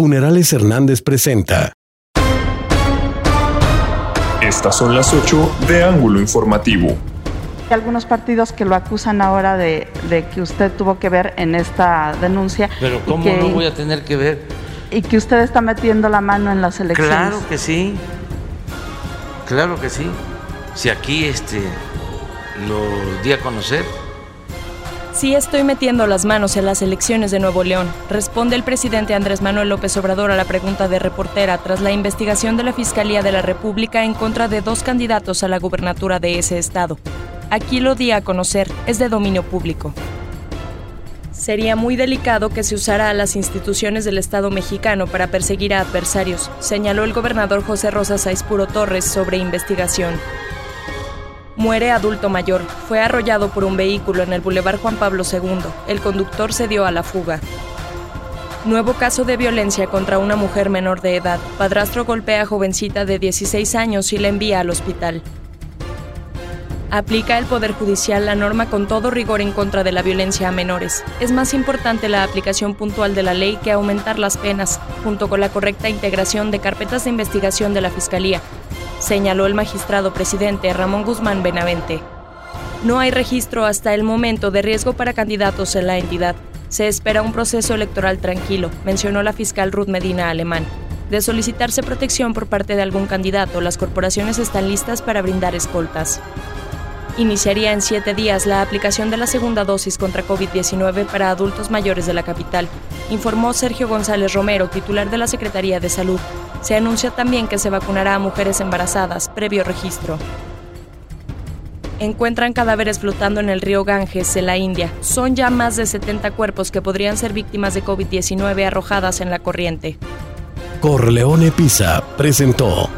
Funerales Hernández presenta. Estas son las 8 de Ángulo Informativo. Hay algunos partidos que lo acusan ahora de, de que usted tuvo que ver en esta denuncia. Pero ¿cómo que- no voy a tener que ver? Y que usted está metiendo la mano en las elecciones. Claro que sí. Claro que sí. Si aquí este lo di a conocer, Sí estoy metiendo las manos en las elecciones de Nuevo León, responde el presidente Andrés Manuel López Obrador a la pregunta de reportera tras la investigación de la Fiscalía de la República en contra de dos candidatos a la gubernatura de ese estado. Aquí lo di a conocer, es de dominio público. Sería muy delicado que se usara a las instituciones del Estado mexicano para perseguir a adversarios, señaló el gobernador José Rosa Saispuro Torres sobre investigación. Muere adulto mayor. Fue arrollado por un vehículo en el Boulevard Juan Pablo II. El conductor se dio a la fuga. Nuevo caso de violencia contra una mujer menor de edad. Padrastro golpea a jovencita de 16 años y la envía al hospital. Aplica el Poder Judicial la norma con todo rigor en contra de la violencia a menores. Es más importante la aplicación puntual de la ley que aumentar las penas, junto con la correcta integración de carpetas de investigación de la Fiscalía, señaló el magistrado presidente Ramón Guzmán Benavente. No hay registro hasta el momento de riesgo para candidatos en la entidad. Se espera un proceso electoral tranquilo, mencionó la fiscal Ruth Medina Alemán. De solicitarse protección por parte de algún candidato, las corporaciones están listas para brindar escoltas. Iniciaría en siete días la aplicación de la segunda dosis contra COVID-19 para adultos mayores de la capital, informó Sergio González Romero, titular de la Secretaría de Salud. Se anuncia también que se vacunará a mujeres embarazadas, previo registro. Encuentran cadáveres flotando en el río Ganges, en la India. Son ya más de 70 cuerpos que podrían ser víctimas de COVID-19 arrojadas en la corriente. Corleone Pisa presentó